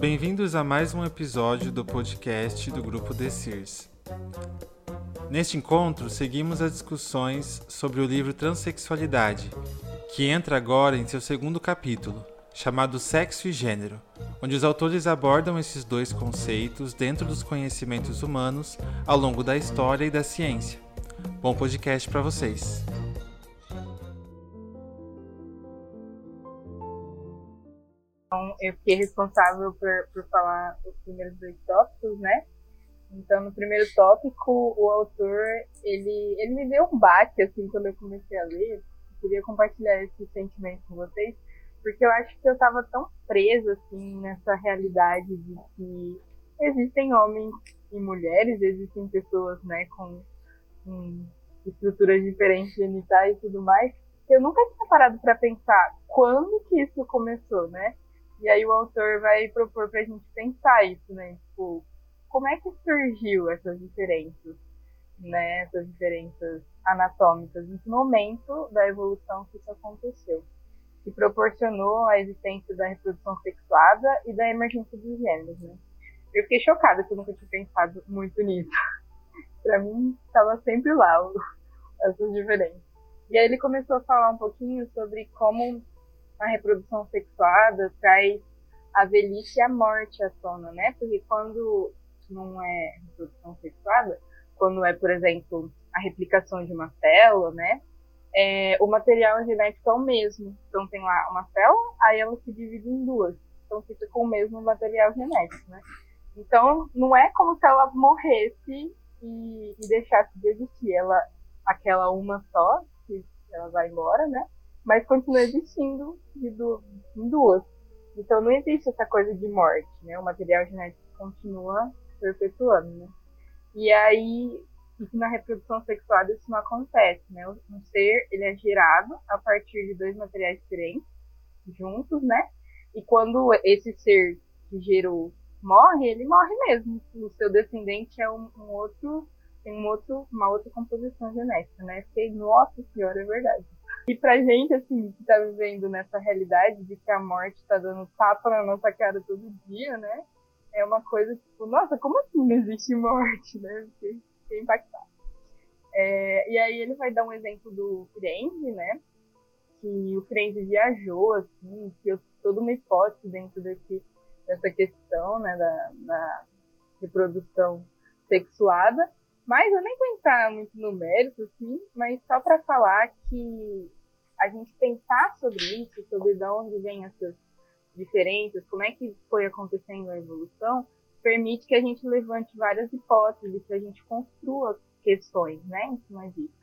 Bem-vindos a mais um episódio do podcast do grupo The Sears. Neste encontro, seguimos as discussões sobre o livro Transsexualidade, que entra agora em seu segundo capítulo, chamado Sexo e Gênero, onde os autores abordam esses dois conceitos dentro dos conhecimentos humanos ao longo da história e da ciência. Bom podcast para vocês! Então, eu fiquei responsável por, por falar os primeiros dois tópicos, né? Então, no primeiro tópico, o autor, ele, ele me deu um baque, assim, quando eu comecei a ler. Eu queria compartilhar esse sentimento com vocês, porque eu acho que eu estava tão presa, assim, nessa realidade de que existem homens e mulheres, existem pessoas, né, com, com estruturas diferentes genitais e tudo mais, que eu nunca tinha parado para pensar quando que isso começou, né? E aí o autor vai propor pra gente pensar isso, né? Tipo, como é que surgiu essas diferenças, né? Essas diferenças anatômicas, em que momento da evolução que isso aconteceu? Que proporcionou a existência da reprodução sexuada e da emergência dos gêneros, né? Eu fiquei chocada que eu nunca tinha pensado muito nisso. pra mim, estava sempre lá essas diferenças. E aí ele começou a falar um pouquinho sobre como a reprodução sexuada traz a velhice e a morte à tona, né? Porque quando não é reprodução sexuada, quando é, por exemplo, a replicação de uma célula, né? É, o material genético é o mesmo. Então tem lá uma célula, aí ela se divide em duas. Então fica com o mesmo material genético, né? Então não é como se ela morresse e, e deixasse de existir. Ela, aquela uma só, que ela vai embora, né? Mas continua existindo de em duas. Então não existe essa coisa de morte, né? O material genético continua perpetuando, né? E aí, na reprodução sexual isso não acontece, né? Um ser, ele é gerado a partir de dois materiais diferentes, juntos, né? E quando esse ser que gerou morre, ele morre mesmo. O seu descendente é um, um outro, tem um outro, uma outra composição genética, né? Fiquei, nossa senhora, é verdade. E pra gente, assim, que tá vivendo nessa realidade de que a morte tá dando tapa na nossa cara todo dia, né? É uma coisa tipo, nossa, como assim não existe morte, né? Fiquei, fiquei impactado. É, e aí ele vai dar um exemplo do Firenze, né? Que o Firenze viajou, assim, que toda uma hipótese dentro desse, dessa questão, né? Da, da reprodução sexuada. Mas eu nem vou entrar muito no mérito, assim, mas só para falar que a gente pensar sobre isso, sobre de onde vêm essas diferenças, como é que foi acontecendo a evolução, permite que a gente levante várias hipóteses, que a gente construa questões, né, em cima disso.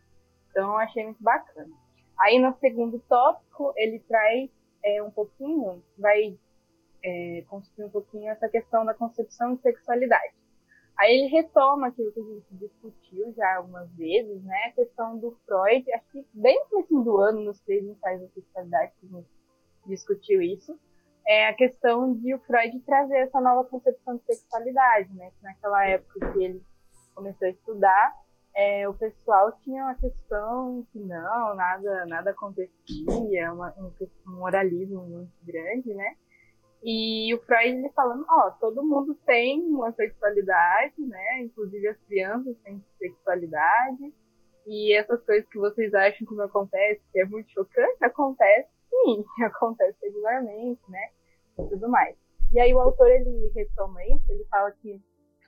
Então, eu achei muito bacana. Aí, no segundo tópico, ele traz é, um pouquinho, vai é, construir um pouquinho essa questão da concepção de sexualidade. Aí ele retoma aquilo que a gente discutiu já algumas vezes, né? A questão do Freud, acho que bem no fim do ano, nos três ensaios da sexualidade, que a gente discutiu isso, é a questão de o Freud trazer essa nova concepção de sexualidade, né? Que naquela época que ele começou a estudar, é, o pessoal tinha uma questão que não, nada, nada acontecia, uma, um, um moralismo muito grande, né? E o Freud ele falando, ó, todo mundo tem uma sexualidade, né? Inclusive as crianças têm sexualidade. E essas coisas que vocês acham que não acontece, que é muito chocante, acontece sim, acontece regularmente, né? E tudo mais. E aí o autor ele retoma isso, ele fala que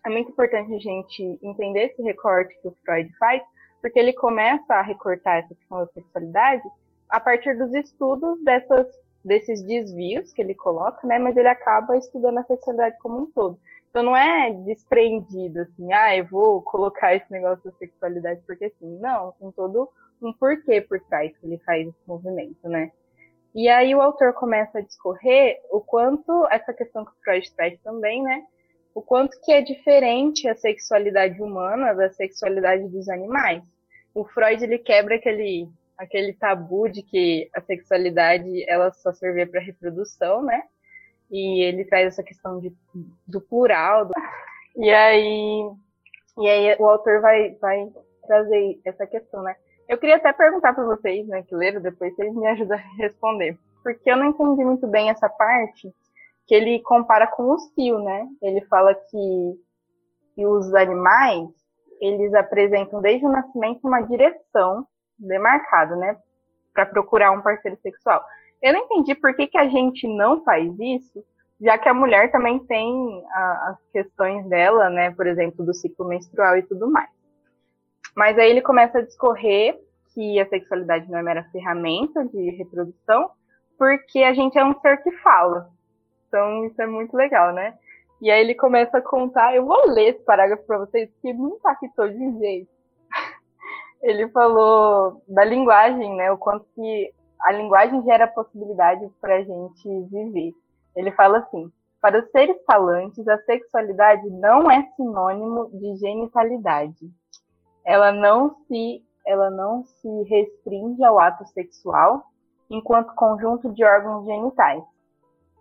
é muito importante a gente entender esse recorte que o Freud faz, porque ele começa a recortar essa questão da sexualidade a partir dos estudos dessas desses desvios que ele coloca, né? Mas ele acaba estudando a sexualidade como um todo. Então não é desprendido assim, ah, eu vou colocar esse negócio da sexualidade porque sim. Não, tem todo um porquê por trás que ele faz esse movimento, né? E aí o autor começa a discorrer o quanto essa questão que o Freud traz também, né? O quanto que é diferente a sexualidade humana da sexualidade dos animais. O Freud ele quebra aquele aquele tabu de que a sexualidade ela só servia para reprodução, né? E ele traz essa questão de, do plural. Do... E aí, e aí o autor vai, vai trazer essa questão, né? Eu queria até perguntar para vocês, né, que leram depois, se eles me ajudam a responder. Porque eu não entendi muito bem essa parte que ele compara com o cio, né? Ele fala que, que os animais, eles apresentam desde o nascimento uma direção demarcada, né? Para procurar um parceiro sexual. Eu não entendi por que, que a gente não faz isso, já que a mulher também tem a, as questões dela, né? Por exemplo, do ciclo menstrual e tudo mais. Mas aí ele começa a discorrer que a sexualidade não é mera ferramenta de reprodução, porque a gente é um ser que fala. Então isso é muito legal, né? E aí ele começa a contar, eu vou ler esse parágrafo para vocês, que me impactou de um jeito. Ele falou da linguagem, né? O quanto que a linguagem gera possibilidades para a gente viver. Ele fala assim: para os seres falantes, a sexualidade não é sinônimo de genitalidade. Ela não se, ela não se restringe ao ato sexual enquanto conjunto de órgãos genitais.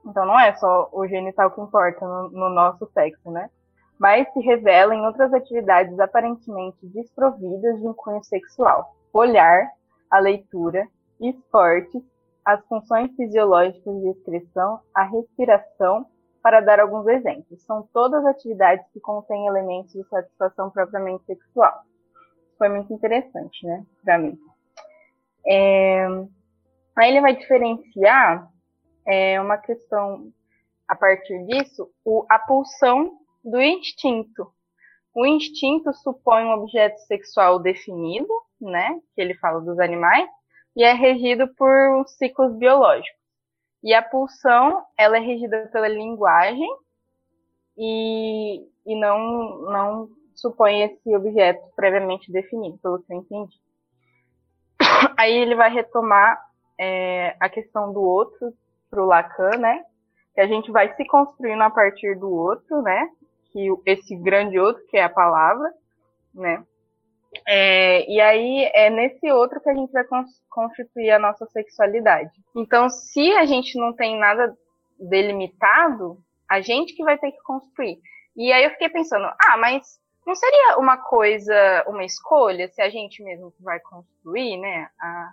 Então não é só o genital que importa no, no nosso sexo, né? Mas se revela em outras atividades aparentemente desprovidas de um cunho sexual. Olhar, a leitura, esportes, as funções fisiológicas de excreção, a respiração, para dar alguns exemplos. São todas atividades que contêm elementos de satisfação propriamente sexual. Foi muito interessante, né, para mim. É... Aí ele vai diferenciar é, uma questão a partir disso, o, a pulsão do instinto. O instinto supõe um objeto sexual definido, né, que ele fala dos animais, e é regido por ciclos biológicos. E a pulsão, ela é regida pela linguagem e, e não, não supõe esse objeto previamente definido, pelo que eu entendi. Aí ele vai retomar é, a questão do outro para o Lacan, né? Que a gente vai se construindo a partir do outro, né? Que esse grande outro, que é a palavra, né? É, e aí é nesse outro que a gente vai constituir a nossa sexualidade. Então, se a gente não tem nada delimitado, a gente que vai ter que construir. E aí eu fiquei pensando, ah, mas não seria uma coisa, uma escolha, se a gente mesmo vai construir, né, a,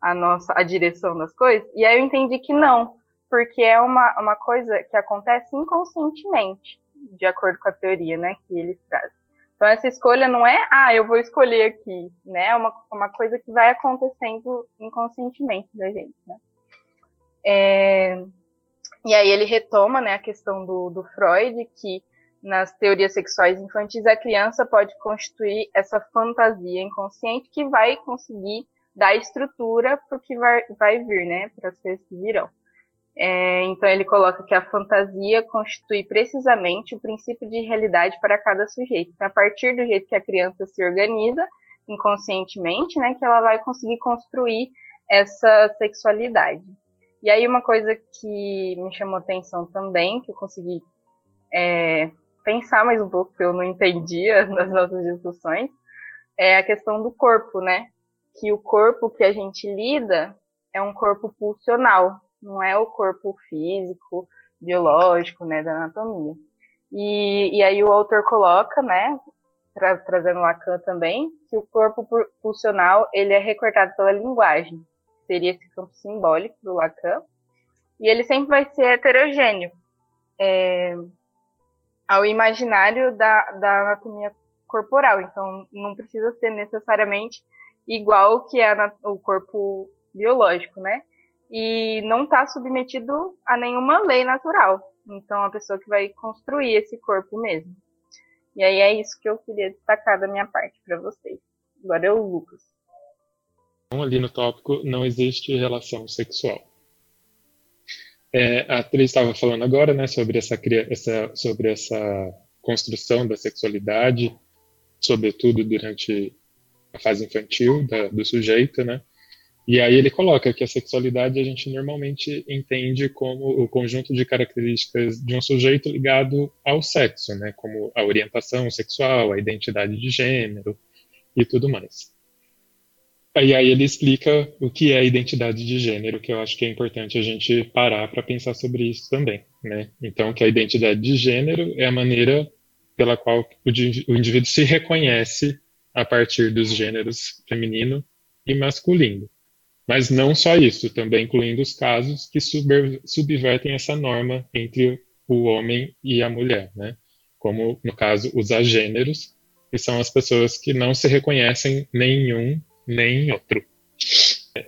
a nossa, a direção das coisas? E aí eu entendi que não, porque é uma, uma coisa que acontece inconscientemente, de acordo com a teoria, né, que eles trazem. Então essa escolha não é, ah, eu vou escolher aqui, né? É uma, uma coisa que vai acontecendo inconscientemente da gente, né? É, e aí ele retoma, né, a questão do, do Freud, que nas teorias sexuais infantis a criança pode constituir essa fantasia inconsciente que vai conseguir dar estrutura para o que vai, vai vir, né, para as coisas que virão. É, então ele coloca que a fantasia constitui precisamente o princípio de realidade para cada sujeito. Então, a partir do jeito que a criança se organiza inconscientemente, né, que ela vai conseguir construir essa sexualidade. E aí uma coisa que me chamou atenção também, que eu consegui é, pensar mais um pouco, que eu não entendia nas nossas discussões, é a questão do corpo, né? Que o corpo que a gente lida é um corpo pulsional, não é o corpo físico, biológico, né, da anatomia. E, e aí o autor coloca, né, tra trazendo Lacan também, que o corpo pulsional ele é recortado pela linguagem, seria esse campo simbólico do Lacan, e ele sempre vai ser heterogêneo é, ao imaginário da, da anatomia corporal, então não precisa ser necessariamente igual que é o corpo biológico, né? E não está submetido a nenhuma lei natural. Então, a pessoa que vai construir esse corpo mesmo. E aí é isso que eu queria destacar da minha parte para vocês. Agora é o Lucas. Então, ali no tópico, não existe relação sexual. É, a atriz estava falando agora, né, sobre essa, essa, sobre essa construção da sexualidade, sobretudo durante a fase infantil da, do sujeito, né? E aí ele coloca que a sexualidade a gente normalmente entende como o conjunto de características de um sujeito ligado ao sexo, né, como a orientação sexual, a identidade de gênero e tudo mais. E aí ele explica o que é identidade de gênero, que eu acho que é importante a gente parar para pensar sobre isso também, né? Então, que a identidade de gênero é a maneira pela qual o indivíduo se reconhece a partir dos gêneros feminino e masculino. Mas não só isso, também incluindo os casos que subvertem essa norma entre o homem e a mulher, né? Como, no caso, os agêneros, que são as pessoas que não se reconhecem nem em um nem em outro.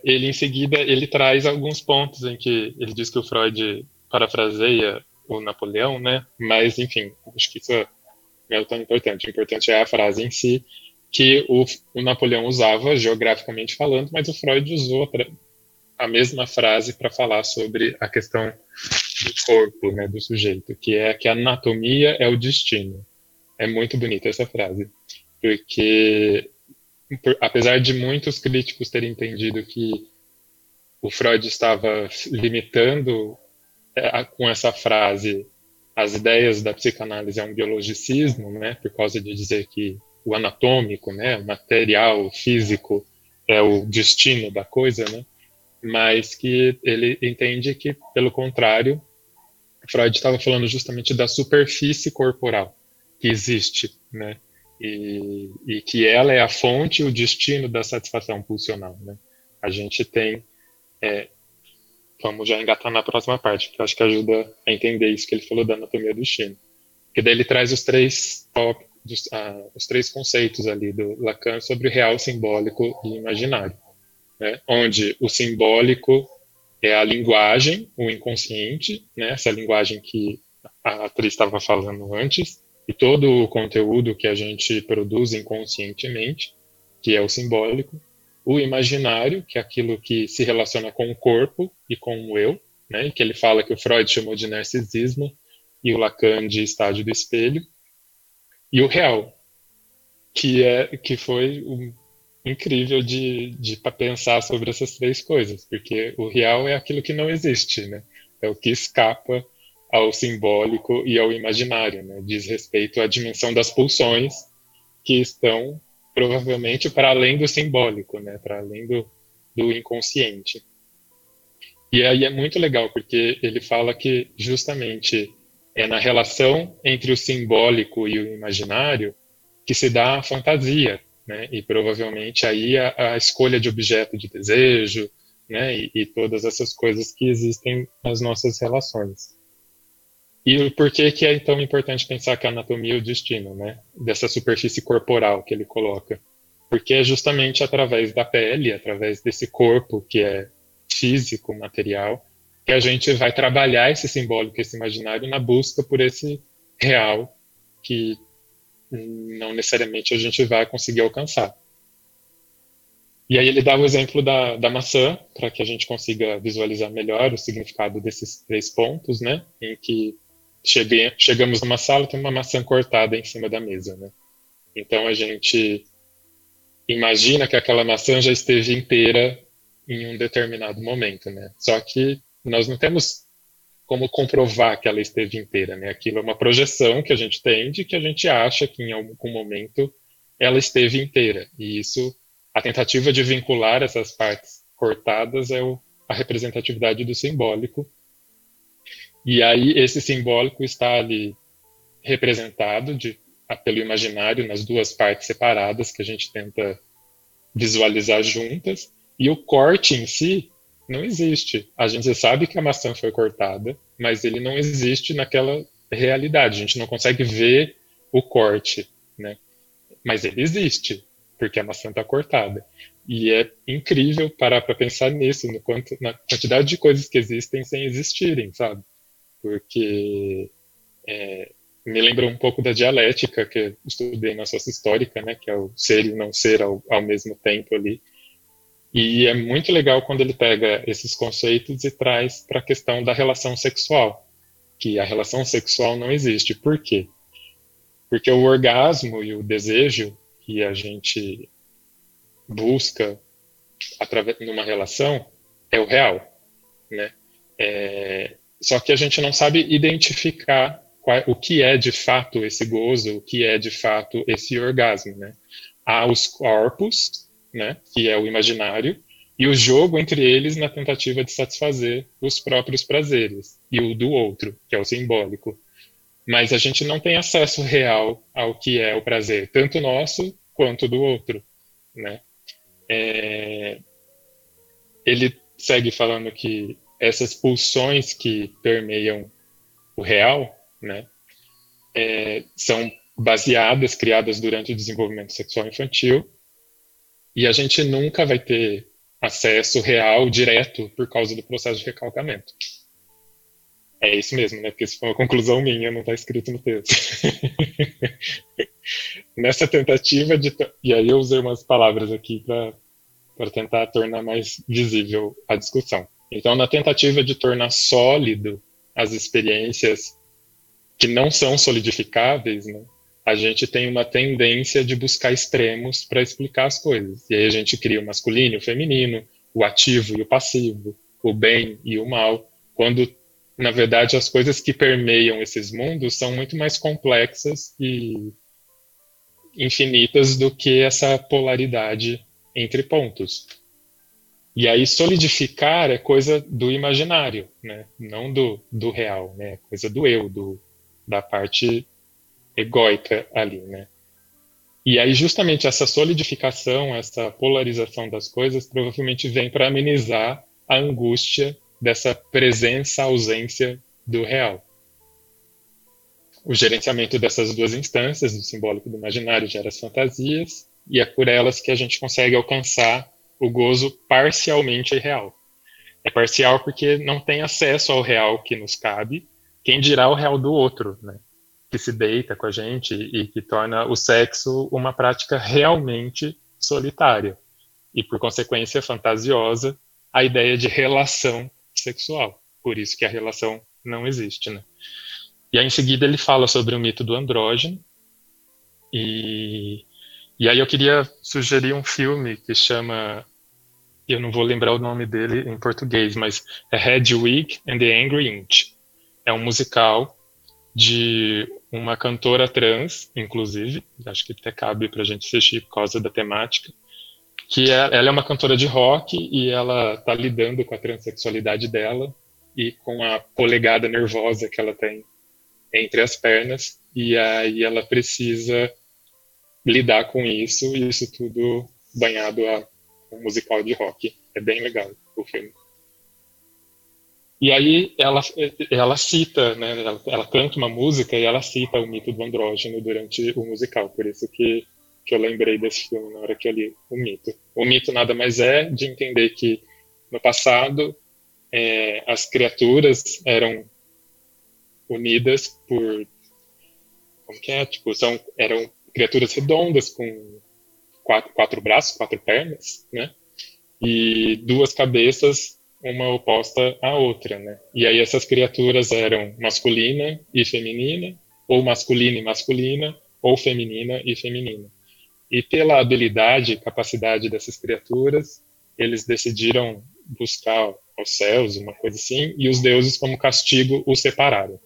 Ele, em seguida, ele traz alguns pontos em que ele diz que o Freud parafraseia o Napoleão, né? Mas, enfim, acho que isso não é tão importante. O importante é a frase em si, que o, o Napoleão usava geograficamente falando, mas o Freud usou a mesma frase para falar sobre a questão do corpo, né, do sujeito, que é que a anatomia é o destino. É muito bonita essa frase, porque por, apesar de muitos críticos terem entendido que o Freud estava limitando é, com essa frase as ideias da psicanálise a um biologicismo, né, por causa de dizer que o anatômico, né, o material, o físico é o destino da coisa, né? Mas que ele entende que, pelo contrário, Freud estava falando justamente da superfície corporal que existe, né? E, e, que ela é a fonte o destino da satisfação pulsional, né? A gente tem, é, vamos já engatar na próxima parte, que eu acho que ajuda a entender isso que ele falou da anatomia do destino. Que daí ele traz os três tópicos ah, os três conceitos ali do Lacan sobre o real, simbólico e imaginário, né? onde o simbólico é a linguagem, o inconsciente, né? essa linguagem que a atriz estava falando antes, e todo o conteúdo que a gente produz inconscientemente, que é o simbólico, o imaginário, que é aquilo que se relaciona com o corpo e com o eu, né? que ele fala que o Freud chamou de narcisismo e o Lacan de estádio do espelho, e o real, que é que foi um, incrível de, de pensar sobre essas três coisas, porque o real é aquilo que não existe, né? É o que escapa ao simbólico e ao imaginário, né? Diz respeito à dimensão das pulsões que estão provavelmente para além do simbólico, né? Para além do, do inconsciente. E aí é muito legal porque ele fala que justamente é na relação entre o simbólico e o imaginário que se dá a fantasia, né? E provavelmente aí a, a escolha de objeto de desejo, né? E, e, todas essas coisas que existem nas nossas relações. E por que que é tão importante pensar que a anatomia é o destino, né? Dessa superfície corporal que ele coloca. Porque é justamente através da pele, através desse corpo que é físico, material, que a gente vai trabalhar esse simbólico, esse imaginário, na busca por esse real que não necessariamente a gente vai conseguir alcançar. E aí ele dá o exemplo da, da maçã, para que a gente consiga visualizar melhor o significado desses três pontos, né? Em que cheguei, chegamos numa sala, tem uma maçã cortada em cima da mesa, né? Então a gente imagina que aquela maçã já esteve inteira em um determinado momento, né? Só que nós não temos como comprovar que ela esteve inteira, né? Aquilo é uma projeção que a gente tem de que a gente acha que em algum momento ela esteve inteira. E isso, a tentativa de vincular essas partes cortadas é o, a representatividade do simbólico. E aí esse simbólico está ali representado de, pelo imaginário nas duas partes separadas que a gente tenta visualizar juntas. E o corte em si não existe. A gente sabe que a maçã foi cortada, mas ele não existe naquela realidade. A gente não consegue ver o corte, né? Mas ele existe, porque a maçã está cortada. E é incrível parar para pensar nisso, no quanto, na quantidade de coisas que existem sem existirem, sabe? Porque é, me lembra um pouco da dialética que eu estudei na sócia histórica, né? Que é o ser e o não ser ao, ao mesmo tempo ali. E é muito legal quando ele pega esses conceitos e traz para a questão da relação sexual, que a relação sexual não existe. Por quê? Porque o orgasmo e o desejo que a gente busca através numa relação é o real, né? É, só que a gente não sabe identificar qual, o que é de fato esse gozo, o que é de fato esse orgasmo, né? Há os corpos né, que é o imaginário, e o jogo entre eles na tentativa de satisfazer os próprios prazeres, e o do outro, que é o simbólico. Mas a gente não tem acesso real ao que é o prazer, tanto nosso quanto do outro, né? É... ele segue falando que essas pulsões que permeiam o real, né, é, são baseadas, criadas durante o desenvolvimento sexual infantil, e a gente nunca vai ter acesso real, direto, por causa do processo de recalcamento. É isso mesmo, né? Porque isso foi uma conclusão minha, não está escrito no texto. Nessa tentativa de. E aí eu usei umas palavras aqui para tentar tornar mais visível a discussão. Então, na tentativa de tornar sólido as experiências que não são solidificáveis, né, a gente tem uma tendência de buscar extremos para explicar as coisas. E aí a gente cria o masculino e o feminino, o ativo e o passivo, o bem e o mal, quando na verdade as coisas que permeiam esses mundos são muito mais complexas e infinitas do que essa polaridade entre pontos. E aí solidificar é coisa do imaginário, né? não do, do real, né? coisa do eu, do, da parte egóica ali. Né? E aí justamente essa solidificação, essa polarização das coisas provavelmente vem para amenizar a angústia dessa presença, ausência do real. O gerenciamento dessas duas instâncias, do simbólico e do imaginário, gera as fantasias, e é por elas que a gente consegue alcançar o gozo parcialmente real. É parcial porque não tem acesso ao real que nos cabe, quem dirá o real do outro, né? Que se deita com a gente e que torna o sexo uma prática realmente solitária e, por consequência, fantasiosa a ideia de relação sexual. Por isso que a relação não existe, né? E aí, em seguida, ele fala sobre o mito do andrógeno. E, e aí eu queria sugerir um filme que chama eu não vou lembrar o nome dele em português, mas é Hedwig and the Angry Inch. É um musical de uma cantora trans, inclusive, acho que até cabe para a gente assistir por causa da temática, que é, ela é uma cantora de rock e ela está lidando com a transexualidade dela e com a polegada nervosa que ela tem entre as pernas e aí ela precisa lidar com isso e isso tudo banhado a um musical de rock. É bem legal o filme. E aí ela, ela cita, né, ela, ela, canta uma música e ela cita o mito do andrógeno durante o musical, por isso que, que eu lembrei desse filme na hora que eu li o mito. O mito nada mais é de entender que no passado é, as criaturas eram unidas por como que é, tipo, são, eram criaturas redondas com quatro, quatro braços, quatro pernas, né? E duas cabeças, uma oposta à outra, né? E aí essas criaturas eram masculina e feminina, ou masculina e masculina, ou feminina e feminina. E pela habilidade e capacidade dessas criaturas, eles decidiram buscar aos céus, uma coisa assim, e os deuses, como castigo, os separaram.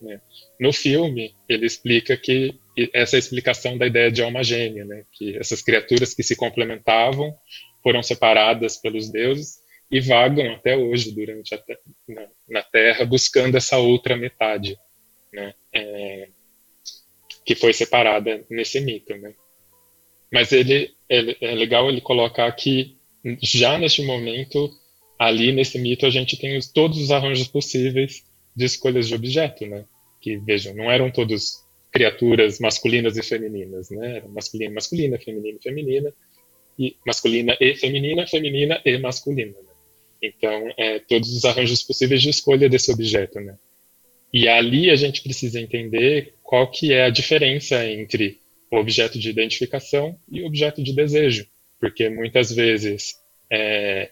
Né? No filme, ele explica que essa é explicação da ideia de alma gêmea, né? que essas criaturas que se complementavam foram separadas pelos deuses e vagam até hoje durante a na, na, Terra buscando essa outra metade, né? É, que foi separada nesse mito, né? Mas ele, é legal ele colocar que já neste momento ali nesse mito a gente tem os, todos os arranjos possíveis de escolhas de objeto, né? Que vejam, não eram todos criaturas masculinas e femininas, né? Masculina, masculina, feminina, feminina, e masculina e feminina, feminina e masculina. Então, é, todos os arranjos possíveis de escolha desse objeto, né? E ali a gente precisa entender qual que é a diferença entre o objeto de identificação e o objeto de desejo, porque muitas vezes é,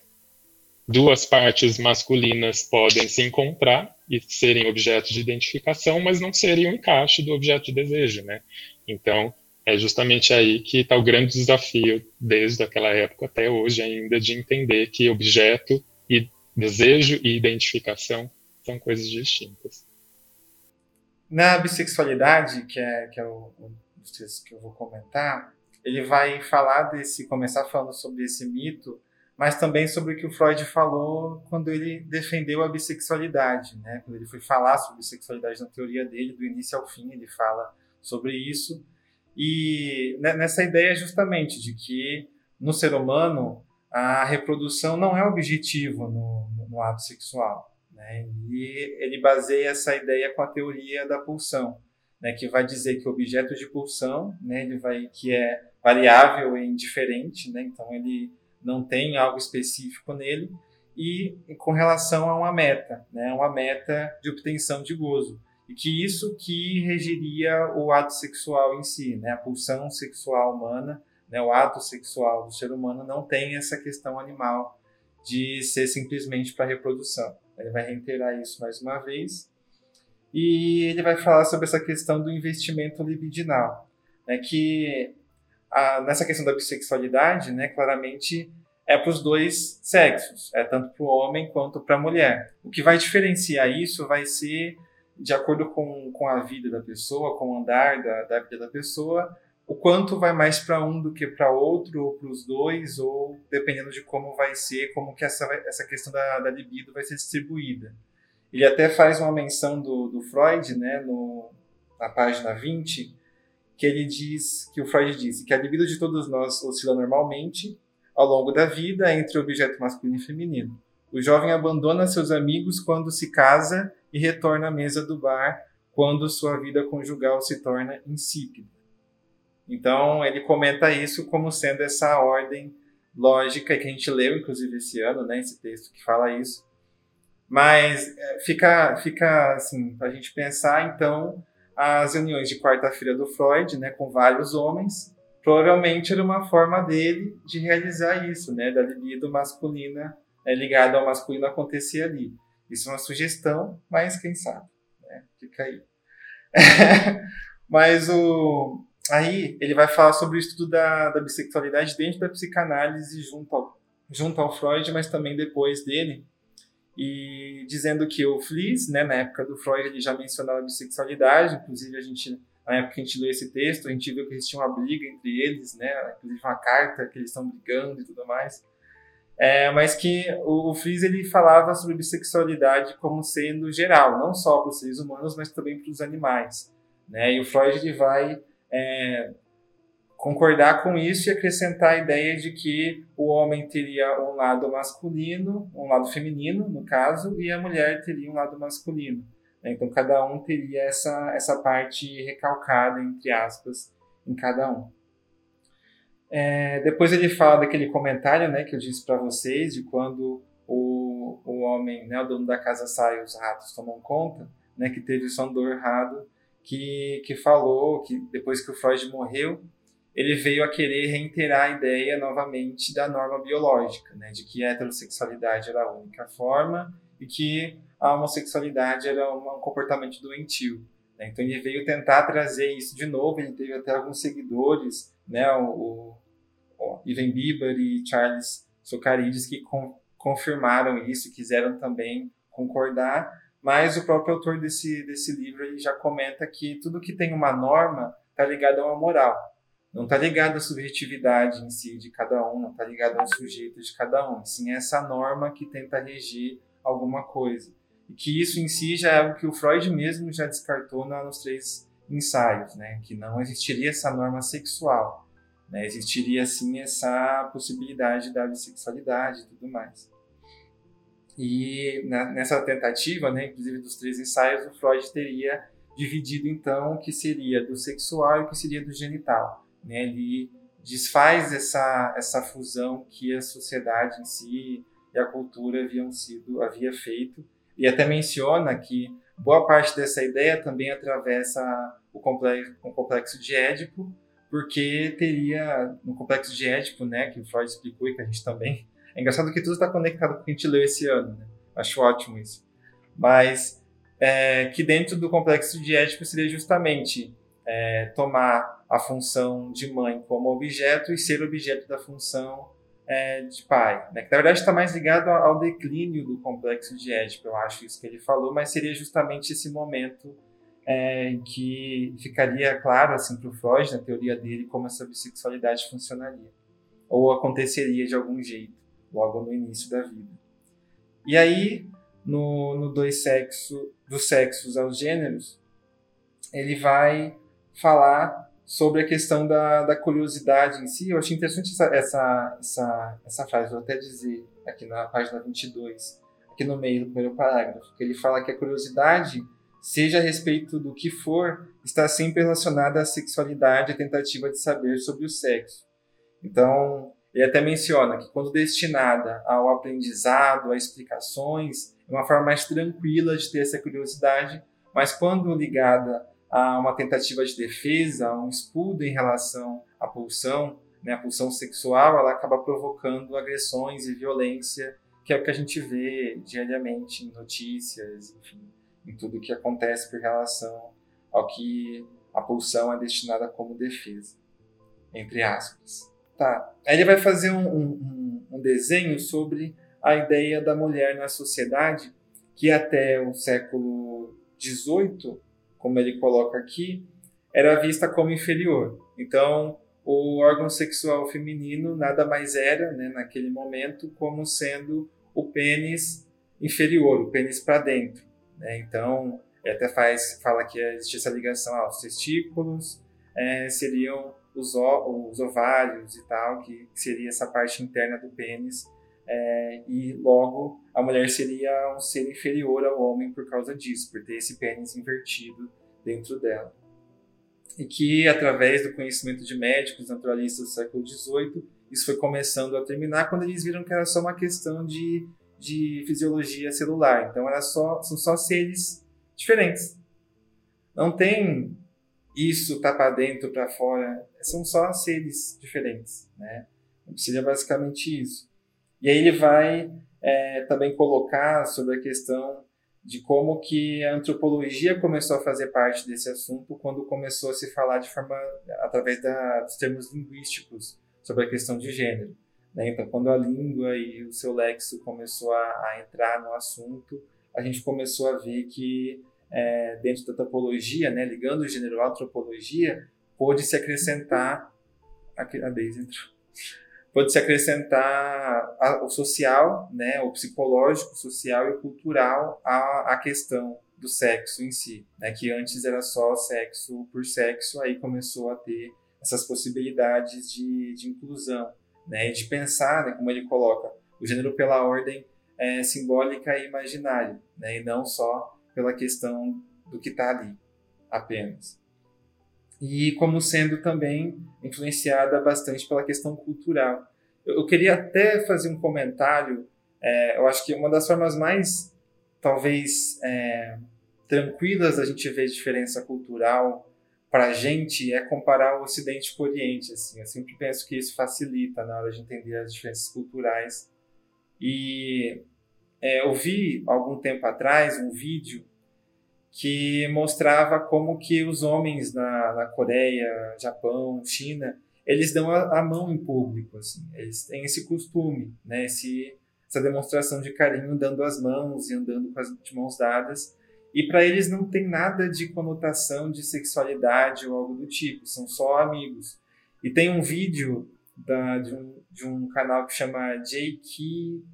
duas partes masculinas podem se encontrar e serem objetos de identificação, mas não serem o um encaixe do objeto de desejo, né? Então, é justamente aí que está o grande desafio, desde aquela época até hoje ainda, de entender que objeto e desejo e identificação são coisas distintas. Na bissexualidade, que é, que é o, que eu vou comentar, ele vai falar desse, começar falando sobre esse mito mas também sobre o que o Freud falou quando ele defendeu a bissexualidade, né? Quando ele foi falar sobre bissexualidade na teoria dele, do início ao fim, ele fala sobre isso. E nessa ideia justamente de que no ser humano a reprodução não é objetivo no, no, ato sexual. Né? E ele baseia essa ideia com a teoria da pulsão, né? que vai dizer que o objeto de pulsão, né? ele vai, que é variável e indiferente, né? então ele não tem algo específico nele, e com relação a uma meta, né? uma meta de obtenção de gozo. E que isso que regiria o ato sexual em si, né? a pulsão sexual humana, né? o ato sexual do ser humano não tem essa questão animal de ser simplesmente para reprodução. Ele vai reiterar isso mais uma vez. E ele vai falar sobre essa questão do investimento libidinal, né, que a, nessa questão da bissexualidade, né, claramente é para os dois sexos, é tanto para o homem quanto para a mulher. O que vai diferenciar isso vai ser de acordo com, com a vida da pessoa, com o andar da, da vida da pessoa, o quanto vai mais para um do que para outro, ou para os dois, ou dependendo de como vai ser, como que essa, essa questão da, da libido vai ser distribuída. Ele até faz uma menção do, do Freud, né, no, na página 20, que ele diz, que o Freud diz, que a libido de todos nós oscila normalmente ao longo da vida entre o objeto masculino e feminino. O jovem abandona seus amigos quando se casa e retorna à mesa do bar quando sua vida conjugal se torna insípida. Então, ele comenta isso como sendo essa ordem lógica que a gente leu, inclusive, esse ano, né, esse texto que fala isso. Mas é, fica, fica assim, para a gente pensar, então, as reuniões de quarta-feira do Freud, né, com vários homens, provavelmente era uma forma dele de realizar isso, né, da libido masculina, né, ligada ao masculino acontecer ali. Isso é uma sugestão, mas quem sabe, né, fica aí. mas o, aí ele vai falar sobre o estudo da, da bissexualidade dentro da psicanálise junto ao, junto ao Freud, mas também depois dele, e dizendo que o Flies, né, na época do Freud, ele já mencionava a bissexualidade, inclusive a gente, na época que a gente leu esse texto, a gente viu que existia uma briga entre eles, né, inclusive uma carta que eles estão brigando e tudo mais, é, mas que o, o ele falava sobre bissexualidade como sendo geral, não só para os seres humanos, mas também para os animais, né, e o Freud ele vai é, concordar com isso e acrescentar a ideia de que o homem teria um lado masculino, um lado feminino, no caso, e a mulher teria um lado masculino. Né? Então, cada um teria essa, essa parte recalcada, entre aspas, em cada um. É, depois ele fala daquele comentário né, que eu disse para vocês, de quando o, o homem, né, o dono da casa sai, os ratos tomam conta, né, que teve o Sandor errado que, que falou que depois que o Freud morreu, ele veio a querer reiterar a ideia novamente da norma biológica, né, de que a heterossexualidade era a única forma e que a homossexualidade era um comportamento doentio. Né? Então ele veio tentar trazer isso de novo, ele teve até alguns seguidores, né, o, o Ivan Bieber e Charles Socarides, que com, confirmaram isso e quiseram também concordar, mas o próprio autor desse, desse livro ele já comenta que tudo que tem uma norma está ligado a uma moral. Não está ligado à subjetividade em si de cada um, não está ligado ao sujeito de cada um. Sim, é essa norma que tenta regir alguma coisa. E que isso em si já é algo que o Freud mesmo já descartou nos três ensaios, né? Que não existiria essa norma sexual. Né? Existiria sim essa possibilidade da bissexualidade e tudo mais. E nessa tentativa, né, inclusive dos três ensaios, o Freud teria dividido então o que seria do sexual e o que seria do genital. Né? Ele desfaz essa, essa fusão que a sociedade em si e a cultura haviam sido havia feito e até menciona que boa parte dessa ideia também atravessa o complexo, o complexo de Édipo, porque teria no complexo de Édipo, né, que o Freud explicou e que a gente também é engraçado que tudo está conectado com o que a gente leu esse ano, né? Acho ótimo isso. Mas é, que dentro do complexo de Édipo seria justamente é, tomar a função de mãe como objeto e ser objeto da função é, de pai. Né? Que na verdade está mais ligado ao declínio do complexo de Édipo, eu acho isso que ele falou, mas seria justamente esse momento é, que ficaria claro assim, para o Freud, na teoria dele, como essa bissexualidade funcionaria. Ou aconteceria de algum jeito logo no início da vida. E aí, no, no dois sexo, dos sexos aos gêneros, ele vai falar sobre a questão da, da curiosidade em si. Eu achei interessante essa, essa, essa, essa frase, vou até dizer aqui na página 22, aqui no meio do primeiro parágrafo, que ele fala que a curiosidade, seja a respeito do que for, está sempre relacionada à sexualidade, à tentativa de saber sobre o sexo. Então, ele até menciona que quando destinada ao aprendizado, a explicações, é uma forma mais tranquila de ter essa curiosidade, mas quando ligada a uma tentativa de defesa, a um escudo em relação à pulsão, né, a pulsão sexual, ela acaba provocando agressões e violência, que é o que a gente vê diariamente em notícias, enfim, em tudo que acontece por relação ao que a pulsão é destinada como defesa, entre aspas. Tá. Aí ele vai fazer um, um, um desenho sobre a ideia da mulher na sociedade, que até o século XVIII, como ele coloca aqui, era vista como inferior. Então, o órgão sexual feminino nada mais era, né, naquele momento, como sendo o pênis inferior, o pênis para dentro. Né? Então, ele até faz, fala que existe essa ligação aos testículos, é, seriam os, os ovários e tal, que seria essa parte interna do pênis, é, e logo a mulher seria um ser inferior ao homem por causa disso, por ter esse pênis invertido dentro dela. E que através do conhecimento de médicos naturalistas do século XVIII, isso foi começando a terminar quando eles viram que era só uma questão de, de fisiologia celular. Então era só, são só seres diferentes. Não tem isso tá para dentro, para fora, são só seres diferentes, né? Seria basicamente isso. E aí ele vai é, também colocar sobre a questão de como que a antropologia começou a fazer parte desse assunto quando começou a se falar de forma através da, dos termos linguísticos sobre a questão de gênero. Né? Então, quando a língua e o seu lexo começou a, a entrar no assunto, a gente começou a ver que é, dentro da topologia, né, ligando o gênero à antropologia, pôde se acrescentar aqui a Deise entrou, pode se acrescentar a, o social, né, o psicológico, social e cultural à, à questão do sexo em si, né, que antes era só sexo por sexo, aí começou a ter essas possibilidades de, de inclusão, né, e de pensar, né, como ele coloca, o gênero pela ordem é, simbólica e imaginária, né, e não só pela questão do que está ali apenas. E como sendo também influenciada bastante pela questão cultural. Eu, queria até fazer um comentário, é, eu acho que uma das formas mais, talvez, é, tranquilas da gente ver diferença cultural para a gente é comparar o Ocidente com o Oriente. Assim. Eu sempre penso que isso facilita na hora de entender as diferenças culturais. E é, eu vi algum tempo atrás um vídeo que mostrava como que os homens na, na Coreia, Japão, China, eles dão a, a, mão em público, assim, eles têm esse costume, né, esse, essa demonstração de carinho dando as mãos e andando com as mãos dadas, e para eles não tem nada de conotação de sexualidade ou algo do tipo, são só amigos. E tem um vídeo da, de, um, de um canal que chama JK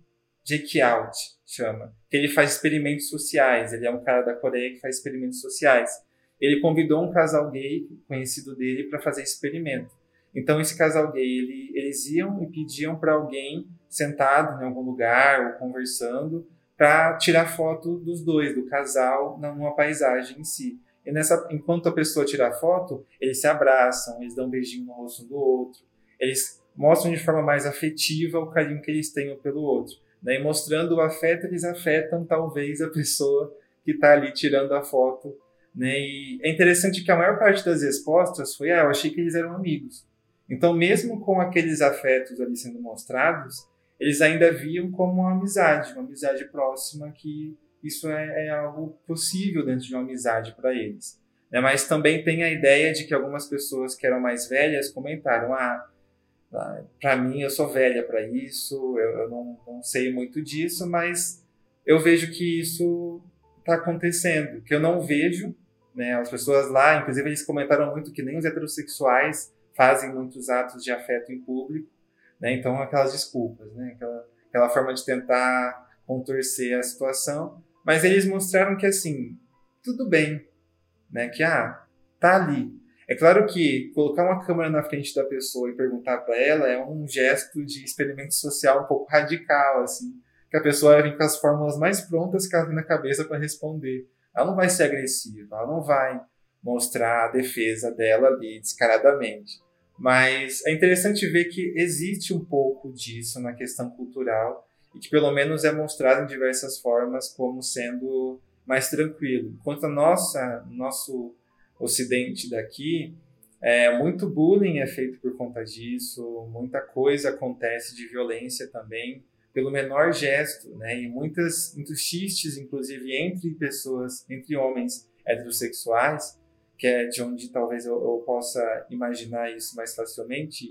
Jake Out, chama. Que ele faz experimentos sociais. Ele é um cara da Coreia que faz experimentos sociais. Ele convidou um casal gay conhecido dele para fazer experimento. Então esse casal gay, ele, eles iam e pediam para alguém sentado em algum lugar ou conversando para tirar foto dos dois, do casal, numa paisagem em si. E nessa, enquanto a pessoa tira a foto, eles se abraçam, eles dão um beijinho no rosto do outro, eles mostram de forma mais afetiva o carinho que eles têm pelo outro. Né? E mostrando o afeto, eles afetam talvez a pessoa que está ali tirando a foto. Né? E é interessante que a maior parte das respostas foi: ah, eu achei que eles eram amigos. Então, mesmo com aqueles afetos ali sendo mostrados, eles ainda viam como uma amizade, uma amizade próxima, que isso é, é algo possível dentro de uma amizade para eles. Né? Mas também tem a ideia de que algumas pessoas que eram mais velhas comentaram: ah, para mim, eu sou velha para isso, eu, eu não, não, sei muito disso, mas eu vejo que isso está acontecendo, que eu não vejo, né? As pessoas lá, inclusive, eles comentaram muito que nem os heterossexuais fazem muitos atos de afeto em público, né? Então, aquelas desculpas, né? Aquela, aquela forma de tentar contorcer a situação, mas eles mostraram que assim, tudo bem, né? Que ah, tá ali. É claro que colocar uma câmera na frente da pessoa e perguntar para ela é um gesto de experimento social um pouco radical, assim, que a pessoa vir com as fórmulas mais prontas que ela tem na cabeça para responder. Ela não vai ser agressiva, ela não vai mostrar a defesa dela ali descaradamente. Mas é interessante ver que existe um pouco disso na questão cultural e que pelo menos é mostrado em diversas formas como sendo mais tranquilo. Enquanto a nossa, nosso ocidente daqui, é, muito bullying é feito por conta disso, muita coisa acontece de violência também pelo menor gesto, né? E muitas, muitos xistes, inclusive entre pessoas, entre homens heterossexuais, que é de onde talvez eu, eu possa imaginar isso mais facilmente,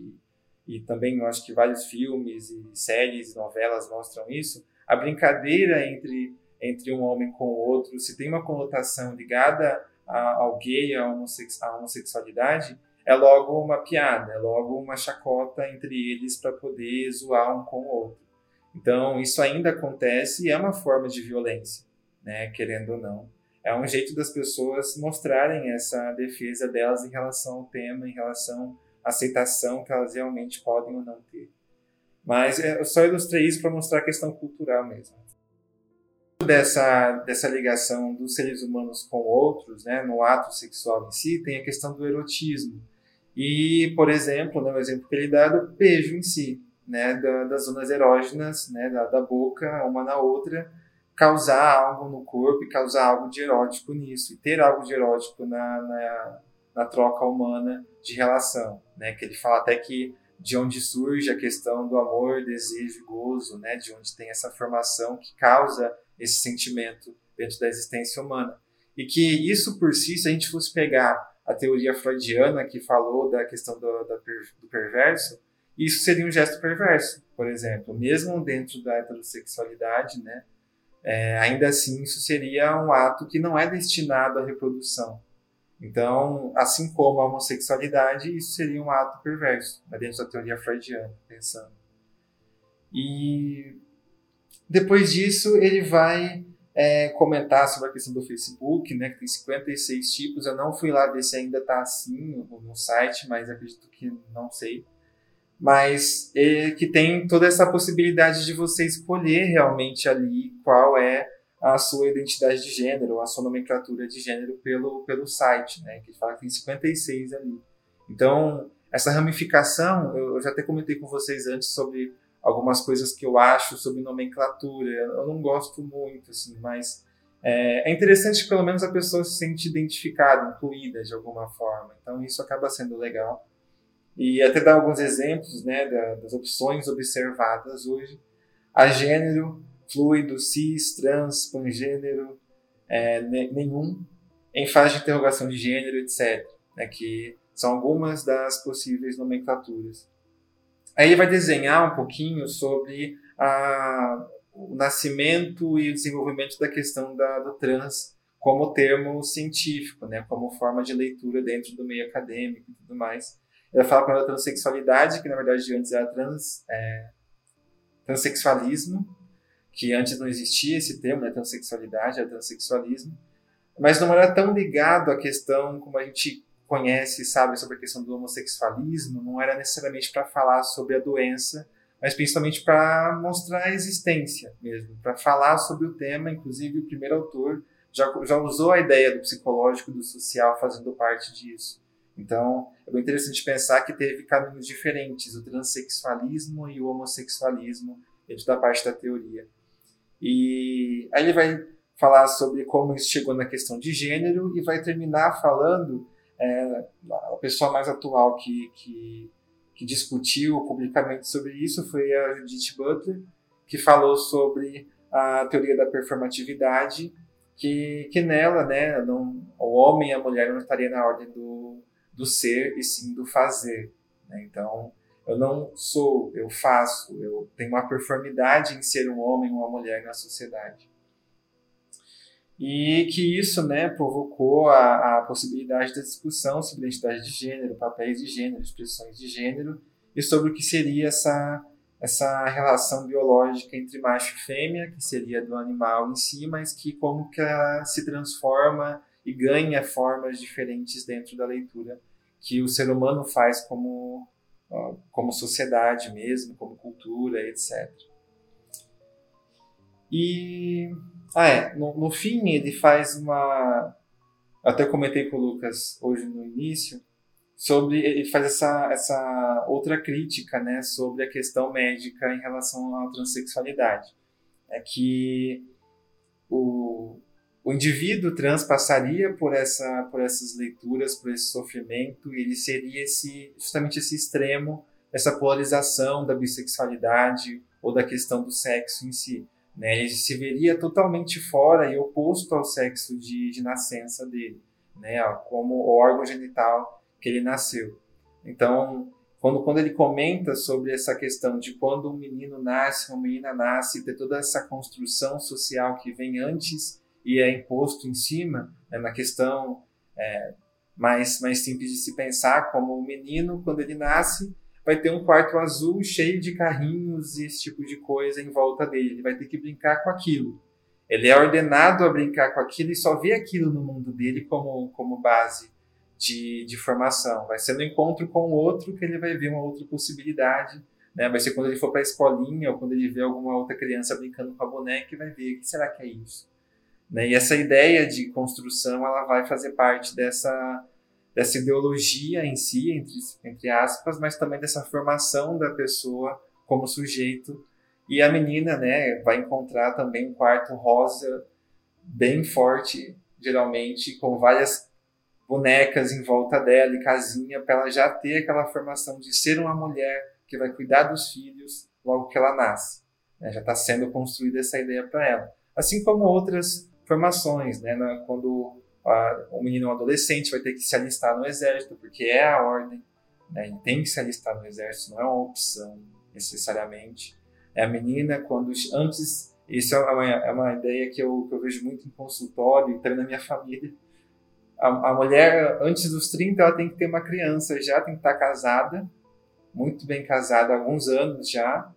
e, e, também eu acho que vários filmes e séries, novelas mostram isso, a brincadeira entre, entre um homem com o outro, se tem uma conotação ligada ao gay, à, à homossexualidade, é logo uma piada, é logo uma chacota entre eles para poder zoar um com o outro. Então, isso ainda acontece e é uma forma de violência, né, querendo ou não é um jeito das pessoas mostrarem essa defesa delas em relação ao tema, em relação à aceitação que elas realmente podem ou não ter. Mas é, eu só ilustrei isso para mostrar a questão cultural mesmo. Dessa, dessa ligação dos seres humanos com outros, né, no ato sexual em si, tem a questão do erotismo. E, por exemplo, né, o exemplo que ele dá é do beijo em si, né, da, das zonas erógenas, né, da, da boca uma na outra, causar algo no corpo e causar algo de erótico nisso, e ter algo de erótico na, na, na troca humana de relação, né? Que ele fala até que de onde surge a questão do amor, desejo, gozo, né? De onde tem essa formação que causa esse sentimento dentro da existência humana. E que isso por si, se a gente fosse pegar a teoria freudiana que falou da questão do, do perverso, isso seria um gesto perverso, por exemplo, mesmo dentro da heterossexualidade, né? é, ainda assim isso seria um ato que não é destinado à reprodução. Então, assim como a homossexualidade, isso seria um ato perverso, né, dentro da teoria freudiana, pensando. E depois disso, ele vai é, comentar sobre a questão do Facebook, né, que tem 56 tipos. Eu não fui lá ver se ainda está assim no, site, mas acredito que não sei mas é, que tem toda essa possibilidade de você escolher realmente ali qual é a sua identidade de gênero, a sua nomenclatura de gênero pelo, pelo site, né? Que fala que tem 56 ali. Então, essa ramificação, eu já até comentei com vocês antes sobre algumas coisas que eu acho sobre nomenclatura. Eu não gosto muito, assim, mas é, é interessante que pelo menos a pessoa se sente identificada, incluída de alguma forma. Então, isso acaba sendo legal e até dar alguns exemplos né, das opções observadas hoje. A gênero, fluido, cis, trans, pangênero, é, nenhum, em fase de interrogação de gênero, etc. Né, que são algumas das possíveis nomenclaturas. Aí ele vai desenhar um pouquinho sobre a, o nascimento e o desenvolvimento da questão da, do trans como termo científico, né, como forma de leitura dentro do meio acadêmico e tudo mais. Ela fala com a transexualidade, que na verdade antes era trans, é, transexualismo, que antes não existia esse termo, né, transexualidade, era transexualismo, mas não era tão ligado à questão como a gente conhece e sabe sobre a questão do homossexualismo, não era necessariamente para falar sobre a doença, mas principalmente para mostrar a existência mesmo, para falar sobre o tema, inclusive o primeiro autor já, já usou a ideia do psicológico, do social fazendo parte disso. Então, é bem interessante pensar que teve caminhos diferentes, o transexualismo e o homossexualismo, dentro da parte da teoria. E aí ele vai falar sobre como isso chegou na questão de gênero e vai terminar falando, é, a pessoa mais atual que, que, que discutiu publicamente sobre isso foi a Judith Butler, que falou sobre a teoria da performatividade, que, que nela, né, não, o homem e a mulher não estaria na ordem do, do ser e sim do fazer. Né? Então, eu não sou, eu faço, eu tenho uma performidade em ser um homem ou uma mulher na sociedade. E que isso né, provocou a, a possibilidade da discussão sobre identidade de gênero, papéis de gênero, expressões de gênero e sobre o que seria essa, essa relação biológica entre macho e fêmea, que seria do animal em si, mas que como que ela se transforma e ganha formas diferentes dentro da leitura que o ser humano faz como, como sociedade mesmo, como cultura, etc. E ah, é, no, no fim ele faz uma. Até comentei com o Lucas hoje no início, sobre ele faz essa, essa outra crítica né, sobre a questão médica em relação à transexualidade. É que o, o indivíduo trans passaria por, essa, por essas leituras, por esse sofrimento, e ele seria esse, justamente esse extremo, essa polarização da bissexualidade ou da questão do sexo em si. Né? Ele se veria totalmente fora e oposto ao sexo de, de nascença dele, né? como o órgão genital que ele nasceu. Então, quando, quando ele comenta sobre essa questão de quando um menino nasce, uma menina nasce, ter toda essa construção social que vem antes e é imposto em cima, na questão é, mais, mais simples de se pensar, como o menino, quando ele nasce, vai ter um quarto azul cheio de carrinhos e esse tipo de coisa em volta dele. Ele vai ter que brincar com aquilo. Ele é ordenado a brincar com aquilo e só vê aquilo no mundo dele como, como base de, de formação. Vai ser no encontro com o outro que ele vai ver uma outra possibilidade. Né? Vai ser quando ele for para a escolinha ou quando ele vê alguma outra criança brincando com a boneca e vai ver o que será que é isso. Né? E essa ideia de construção ela vai fazer parte dessa, dessa ideologia em si, entre, entre aspas, mas também dessa formação da pessoa como sujeito. E a menina né, vai encontrar também um quarto rosa bem forte, geralmente com várias bonecas em volta dela e casinha para ela já ter aquela formação de ser uma mulher que vai cuidar dos filhos logo que ela nasce. Né? Já está sendo construída essa ideia para ela. Assim como outras formações, né? quando o menino adolescente vai ter que se alistar no exército, porque é a ordem, né? ele tem que se alistar no exército, não é uma opção necessariamente. É a menina, quando antes, isso é uma, é uma ideia que eu, que eu vejo muito em consultório e também na minha família, a, a, mulher, antes dos 30, ela tem que ter uma criança já, tem que estar casada, muito bem casada há alguns anos já,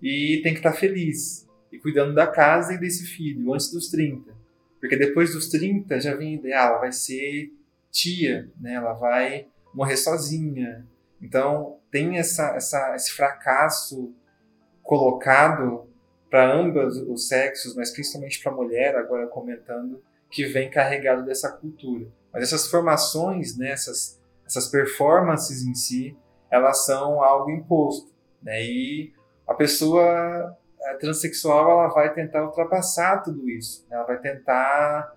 e tem que estar feliz, e cuidando da casa e desse filho, antes dos 30. Porque depois dos 30 já vem a ideia, ah, ela vai ser tia, né? ela vai morrer sozinha. Então tem essa, essa, esse fracasso colocado para ambos os sexos, mas principalmente para a mulher, agora comentando, que vem carregado dessa cultura. Mas essas formações, né, essas, essas performances em si, elas são algo imposto. Né? E a pessoa transexual ela vai tentar ultrapassar tudo isso. Né? Ela vai tentar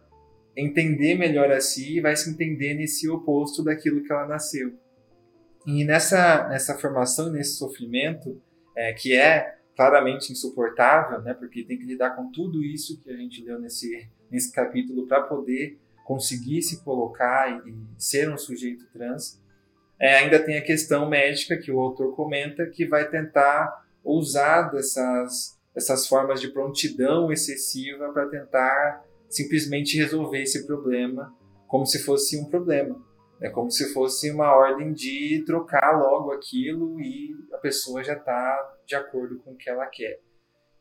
entender melhor a si e vai se entender nesse oposto daquilo que ela nasceu. E nessa, nessa formação, nesse sofrimento, é, que é claramente insuportável, né, porque tem que lidar com tudo isso que a gente leu nesse, nesse capítulo para poder conseguir se colocar e, e ser um sujeito trans. É, ainda tem a questão médica que o autor comenta, que vai tentar usar dessas, dessas formas de prontidão excessiva para tentar simplesmente resolver esse problema como se fosse um problema. É como se fosse uma ordem de trocar logo aquilo e a pessoa já está de acordo com o que ela quer.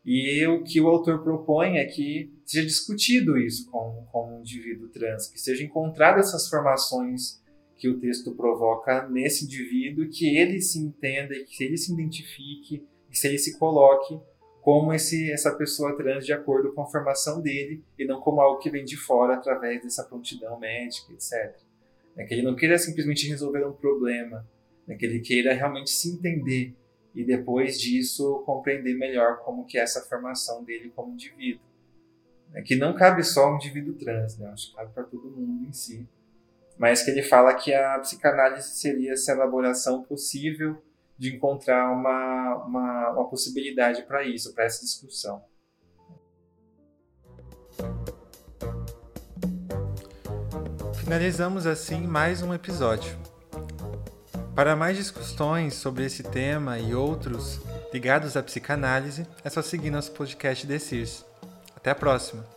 E o que o autor propõe é que seja discutido isso com, com o indivíduo trans, que seja encontrado essas formações que o texto provoca nesse indivíduo, que ele se entenda, que ele se identifique, que ele se coloque como esse, essa pessoa trans de acordo com a formação dele e não como algo que vem de fora através dessa prontidão médica, etc. É que ele não queira simplesmente resolver um problema, é que ele queira realmente se entender e depois disso compreender melhor como que é essa formação dele como indivíduo. É que não cabe só ao indivíduo trans, né? acho que cabe para todo mundo em si. Mas que ele fala que a psicanálise seria essa elaboração possível de encontrar uma, uma, uma possibilidade para isso, para essa discussão. Finalizamos assim mais um episódio. Para mais discussões sobre esse tema e outros ligados à psicanálise, é só seguir nosso podcast The Até a próxima!